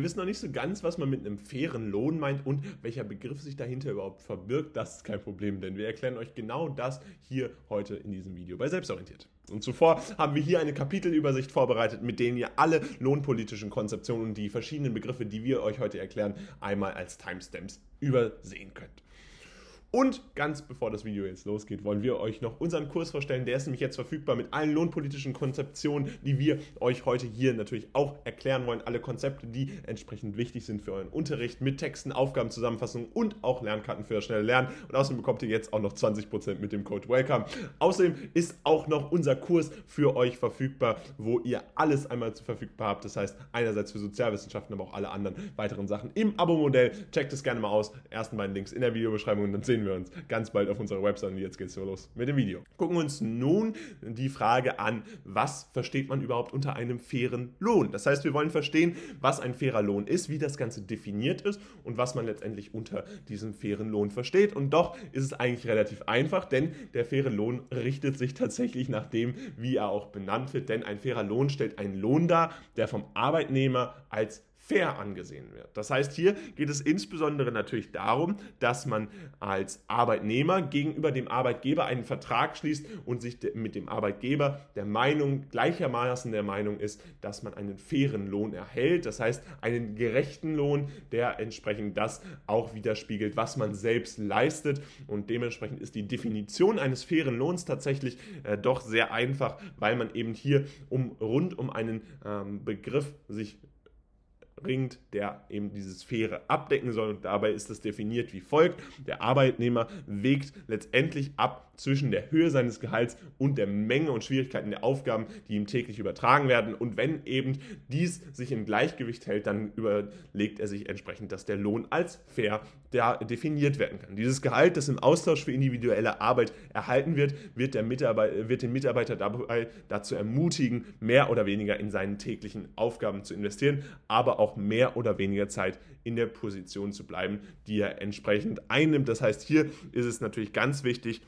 Wir wissen noch nicht so ganz, was man mit einem fairen Lohn meint und welcher Begriff sich dahinter überhaupt verbirgt. Das ist kein Problem, denn wir erklären euch genau das hier heute in diesem Video bei Selbstorientiert. Und zuvor haben wir hier eine Kapitelübersicht vorbereitet, mit denen ihr alle lohnpolitischen Konzeptionen und die verschiedenen Begriffe, die wir euch heute erklären, einmal als Timestamps übersehen könnt. Und ganz bevor das Video jetzt losgeht, wollen wir euch noch unseren Kurs vorstellen. Der ist nämlich jetzt verfügbar mit allen lohnpolitischen Konzeptionen, die wir euch heute hier natürlich auch erklären wollen. Alle Konzepte, die entsprechend wichtig sind für euren Unterricht mit Texten, Aufgabenzusammenfassungen und auch Lernkarten für das schnelle Lernen. Und außerdem bekommt ihr jetzt auch noch 20% mit dem Code WELCOME. Außerdem ist auch noch unser Kurs für euch verfügbar, wo ihr alles einmal verfügbar habt. Das heißt, einerseits für Sozialwissenschaften, aber auch alle anderen weiteren Sachen im Abo-Modell. Checkt es gerne mal aus. Ersten beiden Links in der Videobeschreibung und dann sehen sehen wir uns ganz bald auf unserer Website und jetzt geht's so los mit dem Video. Gucken wir uns nun die Frage an, was versteht man überhaupt unter einem fairen Lohn? Das heißt, wir wollen verstehen, was ein fairer Lohn ist, wie das Ganze definiert ist und was man letztendlich unter diesem fairen Lohn versteht. Und doch ist es eigentlich relativ einfach, denn der faire Lohn richtet sich tatsächlich nach dem, wie er auch benannt wird, denn ein fairer Lohn stellt einen Lohn dar, der vom Arbeitnehmer als fair angesehen wird. Das heißt, hier geht es insbesondere natürlich darum, dass man als Arbeitnehmer gegenüber dem Arbeitgeber einen Vertrag schließt und sich mit dem Arbeitgeber der Meinung, gleichermaßen der Meinung ist, dass man einen fairen Lohn erhält. Das heißt, einen gerechten Lohn, der entsprechend das auch widerspiegelt, was man selbst leistet. Und dementsprechend ist die Definition eines fairen Lohns tatsächlich äh, doch sehr einfach, weil man eben hier um rund um einen ähm, Begriff sich bringt, der eben diese Sphäre abdecken soll. Und dabei ist es definiert wie folgt. Der Arbeitnehmer wägt letztendlich ab zwischen der Höhe seines Gehalts und der Menge und Schwierigkeiten der Aufgaben, die ihm täglich übertragen werden. Und wenn eben dies sich im Gleichgewicht hält, dann überlegt er sich entsprechend, dass der Lohn als fair definiert werden kann. Dieses Gehalt, das im Austausch für individuelle Arbeit erhalten wird, wird, der Mitarbeiter, wird den Mitarbeiter dabei dazu ermutigen, mehr oder weniger in seinen täglichen Aufgaben zu investieren, aber auch mehr oder weniger Zeit in der Position zu bleiben, die er entsprechend einnimmt. Das heißt, hier ist es natürlich ganz wichtig,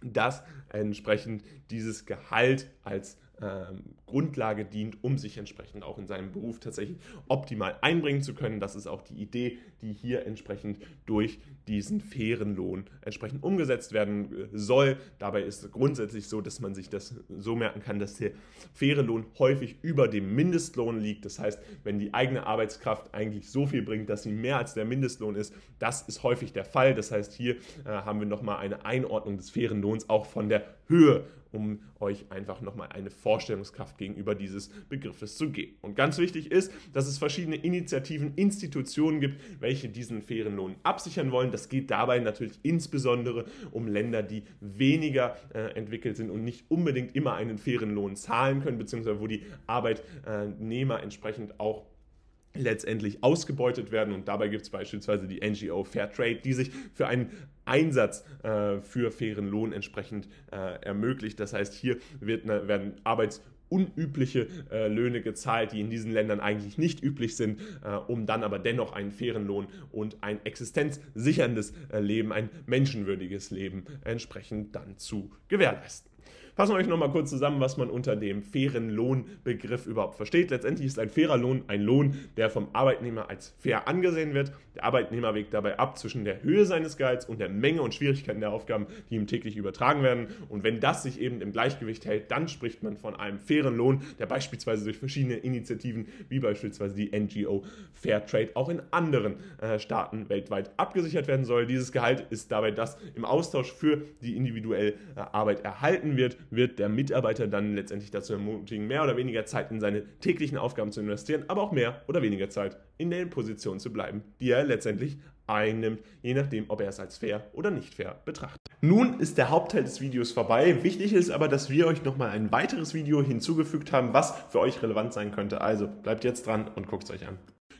dass entsprechend dieses Gehalt als ähm, Grundlage dient, um sich entsprechend auch in seinem Beruf tatsächlich optimal einbringen zu können. Das ist auch die Idee, die hier entsprechend durch diesen fairen Lohn entsprechend umgesetzt werden äh, soll. Dabei ist grundsätzlich so, dass man sich das so merken kann, dass der faire Lohn häufig über dem Mindestlohn liegt. Das heißt, wenn die eigene Arbeitskraft eigentlich so viel bringt, dass sie mehr als der Mindestlohn ist, das ist häufig der Fall. Das heißt, hier äh, haben wir nochmal eine Einordnung des fairen Lohns auch von der Höhe um euch einfach nochmal eine Vorstellungskraft gegenüber dieses Begriffes zu geben. Und ganz wichtig ist, dass es verschiedene Initiativen, Institutionen gibt, welche diesen fairen Lohn absichern wollen. Das geht dabei natürlich insbesondere um Länder, die weniger äh, entwickelt sind und nicht unbedingt immer einen fairen Lohn zahlen können, beziehungsweise wo die Arbeitnehmer entsprechend auch letztendlich ausgebeutet werden. Und dabei gibt es beispielsweise die NGO Fairtrade, die sich für einen Einsatz äh, für fairen Lohn entsprechend äh, ermöglicht. Das heißt, hier wird, ne, werden Arbeits- unübliche äh, Löhne gezahlt, die in diesen Ländern eigentlich nicht üblich sind, äh, um dann aber dennoch einen fairen Lohn und ein existenzsicherndes äh, Leben, ein menschenwürdiges Leben entsprechend dann zu gewährleisten. Fassen wir euch nochmal kurz zusammen, was man unter dem fairen Lohnbegriff überhaupt versteht. Letztendlich ist ein fairer Lohn ein Lohn, der vom Arbeitnehmer als fair angesehen wird. Der Arbeitnehmer wägt dabei ab zwischen der Höhe seines Gehalts und der Menge und Schwierigkeiten der Aufgaben, die ihm täglich übertragen werden. Und wenn das sich eben im Gleichgewicht hält, dann spricht man von einem fairen Lohn, der beispielsweise durch verschiedene Initiativen, wie beispielsweise die NGO Fairtrade, auch in anderen äh, Staaten weltweit abgesichert werden soll. Dieses Gehalt ist dabei das im Austausch für die individuelle äh, Arbeit erhalten wird wird der Mitarbeiter dann letztendlich dazu ermutigen, mehr oder weniger Zeit in seine täglichen Aufgaben zu investieren, aber auch mehr oder weniger Zeit in der Position zu bleiben, die er letztendlich einnimmt, je nachdem, ob er es als fair oder nicht fair betrachtet. Nun ist der Hauptteil des Videos vorbei. Wichtig ist aber, dass wir euch nochmal ein weiteres Video hinzugefügt haben, was für euch relevant sein könnte. Also bleibt jetzt dran und guckt es euch an.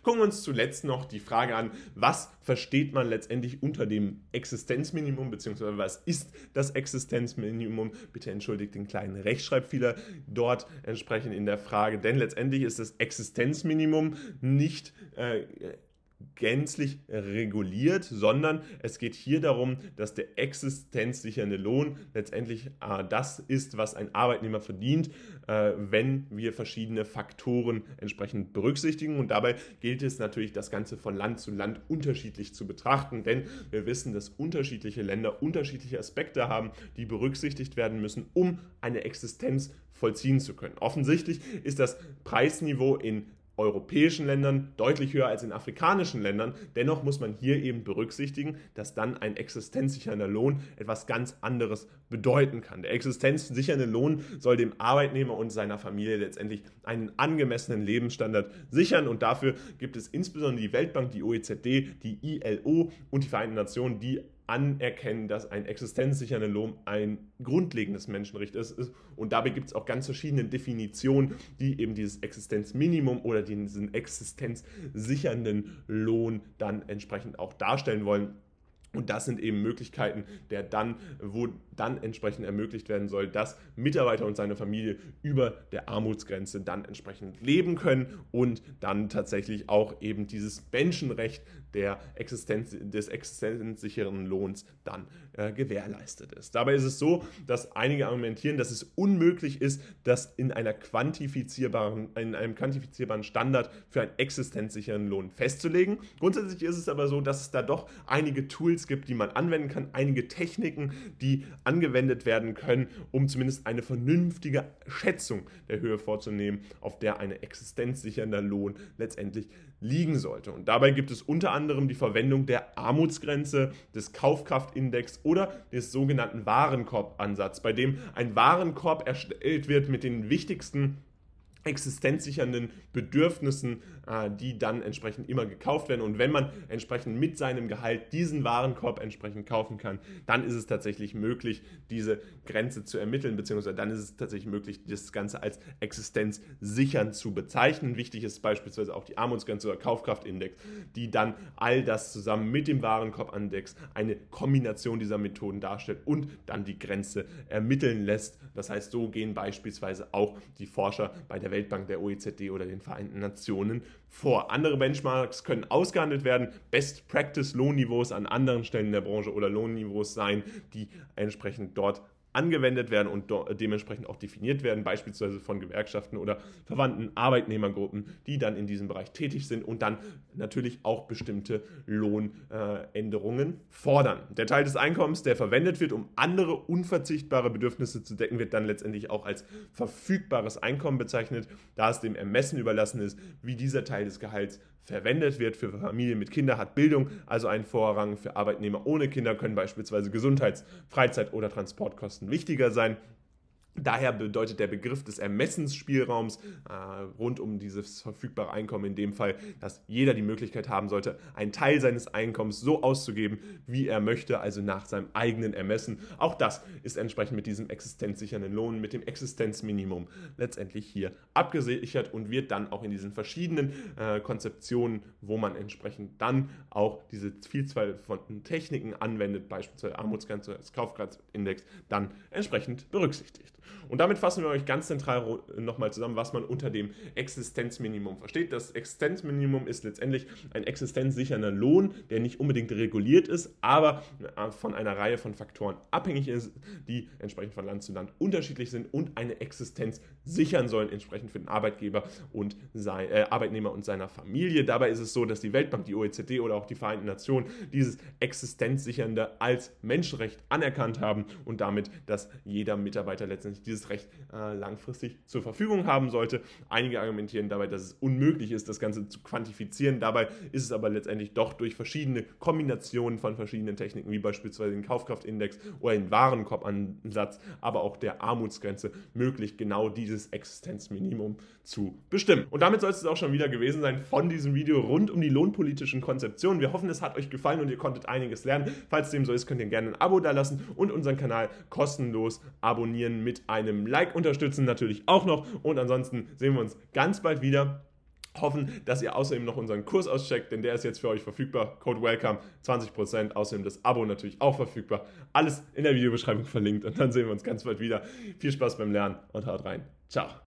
Gucken wir uns zuletzt noch die Frage an, was versteht man letztendlich unter dem Existenzminimum, beziehungsweise was ist das Existenzminimum? Bitte entschuldigt den kleinen Rechtschreibfehler dort entsprechend in der Frage, denn letztendlich ist das Existenzminimum nicht äh, gänzlich reguliert, sondern es geht hier darum, dass der existenzsichernde Lohn letztendlich äh, das ist, was ein Arbeitnehmer verdient, äh, wenn wir verschiedene Faktoren entsprechend berücksichtigen. Und dabei gilt es natürlich, das Ganze von Land zu Land unterschiedlich zu betrachten, denn wir wissen, dass unterschiedliche Länder unterschiedliche Aspekte haben, die berücksichtigt werden müssen, um eine Existenz vollziehen zu können. Offensichtlich ist das Preisniveau in europäischen Ländern deutlich höher als in afrikanischen Ländern. Dennoch muss man hier eben berücksichtigen, dass dann ein existenzsichernder Lohn etwas ganz anderes bedeuten kann. Der existenzsichernde Lohn soll dem Arbeitnehmer und seiner Familie letztendlich einen angemessenen Lebensstandard sichern und dafür gibt es insbesondere die Weltbank, die OECD, die ILO und die Vereinten Nationen, die anerkennen, dass ein existenzsichernder Lohn ein grundlegendes Menschenrecht ist. Und dabei gibt es auch ganz verschiedene Definitionen, die eben dieses Existenzminimum oder diesen existenzsichernden Lohn dann entsprechend auch darstellen wollen. Und das sind eben Möglichkeiten, der dann, wo dann entsprechend ermöglicht werden soll, dass Mitarbeiter und seine Familie über der Armutsgrenze dann entsprechend leben können und dann tatsächlich auch eben dieses Menschenrecht der Existenz, des existenzsicheren Lohns dann äh, gewährleistet ist. Dabei ist es so, dass einige argumentieren, dass es unmöglich ist, das in einer quantifizierbaren, in einem quantifizierbaren Standard für einen existenzsicheren Lohn festzulegen. Grundsätzlich ist es aber so, dass es da doch einige Tools gibt, die man anwenden kann, einige Techniken, die angewendet werden können, um zumindest eine vernünftige Schätzung der Höhe vorzunehmen, auf der ein existenzsichernder Lohn letztendlich liegen sollte. Und dabei gibt es unter anderem die Verwendung der Armutsgrenze, des Kaufkraftindex oder des sogenannten Warenkorbansatzes, bei dem ein Warenkorb erstellt wird mit den wichtigsten existenzsichernden Bedürfnissen, äh, die dann entsprechend immer gekauft werden. Und wenn man entsprechend mit seinem Gehalt diesen Warenkorb entsprechend kaufen kann, dann ist es tatsächlich möglich, diese Grenze zu ermitteln, beziehungsweise dann ist es tatsächlich möglich, das Ganze als existenzsichernd zu bezeichnen. Wichtig ist beispielsweise auch die Armutsgrenze oder Kaufkraftindex, die dann all das zusammen mit dem Warenkorbandex eine Kombination dieser Methoden darstellt und dann die Grenze ermitteln lässt. Das heißt, so gehen beispielsweise auch die Forscher bei der Weltbank, der OECD oder den Vereinten Nationen vor. Andere Benchmarks können ausgehandelt werden, Best Practice Lohnniveaus an anderen Stellen der Branche oder Lohnniveaus sein, die entsprechend dort angewendet werden und dementsprechend auch definiert werden, beispielsweise von Gewerkschaften oder verwandten Arbeitnehmergruppen, die dann in diesem Bereich tätig sind und dann natürlich auch bestimmte Lohnänderungen fordern. Der Teil des Einkommens, der verwendet wird, um andere unverzichtbare Bedürfnisse zu decken, wird dann letztendlich auch als verfügbares Einkommen bezeichnet, da es dem Ermessen überlassen ist, wie dieser Teil des Gehalts verwendet wird. Für Familien mit Kindern hat Bildung also einen Vorrang. Für Arbeitnehmer ohne Kinder können beispielsweise Gesundheits-, Freizeit- oder Transportkosten wichtiger sein. Daher bedeutet der Begriff des Ermessensspielraums äh, rund um dieses verfügbare Einkommen in dem Fall, dass jeder die Möglichkeit haben sollte, einen Teil seines Einkommens so auszugeben, wie er möchte, also nach seinem eigenen Ermessen. Auch das ist entsprechend mit diesem existenzsichernden Lohn, mit dem Existenzminimum letztendlich hier abgesichert und wird dann auch in diesen verschiedenen äh, Konzeptionen, wo man entsprechend dann auch diese Vielzahl von Techniken anwendet, beispielsweise Armutsgrenze, das Kaufkraftindex, dann entsprechend berücksichtigt. Und damit fassen wir euch ganz zentral nochmal zusammen, was man unter dem Existenzminimum versteht. Das Existenzminimum ist letztendlich ein existenzsichernder Lohn, der nicht unbedingt reguliert ist, aber äh, von einer Reihe von Faktoren abhängig ist, die entsprechend von Land zu Land unterschiedlich sind und eine Existenz sichern sollen, entsprechend für den Arbeitgeber und sein, äh, Arbeitnehmer und seiner Familie. Dabei ist es so, dass die Weltbank, die OECD oder auch die Vereinten Nationen dieses Existenzsichernde als Menschenrecht anerkannt haben und damit, dass jeder Mitarbeiter letztendlich letztendlich dieses Recht äh, langfristig zur Verfügung haben sollte. Einige argumentieren dabei, dass es unmöglich ist, das Ganze zu quantifizieren. Dabei ist es aber letztendlich doch durch verschiedene Kombinationen von verschiedenen Techniken, wie beispielsweise den Kaufkraftindex oder den Warenkorbansatz, aber auch der Armutsgrenze möglich, genau dieses Existenzminimum zu bestimmen. Und damit soll es auch schon wieder gewesen sein von diesem Video rund um die lohnpolitischen Konzeptionen. Wir hoffen, es hat euch gefallen und ihr konntet einiges lernen. Falls dem so ist, könnt ihr gerne ein Abo da lassen und unseren Kanal kostenlos abonnieren mit einem Like unterstützen natürlich auch noch. Und ansonsten sehen wir uns ganz bald wieder. Hoffen, dass ihr außerdem noch unseren Kurs auscheckt, denn der ist jetzt für euch verfügbar. Code Welcome 20%. Außerdem das Abo natürlich auch verfügbar. Alles in der Videobeschreibung verlinkt und dann sehen wir uns ganz bald wieder. Viel Spaß beim Lernen und haut rein. Ciao.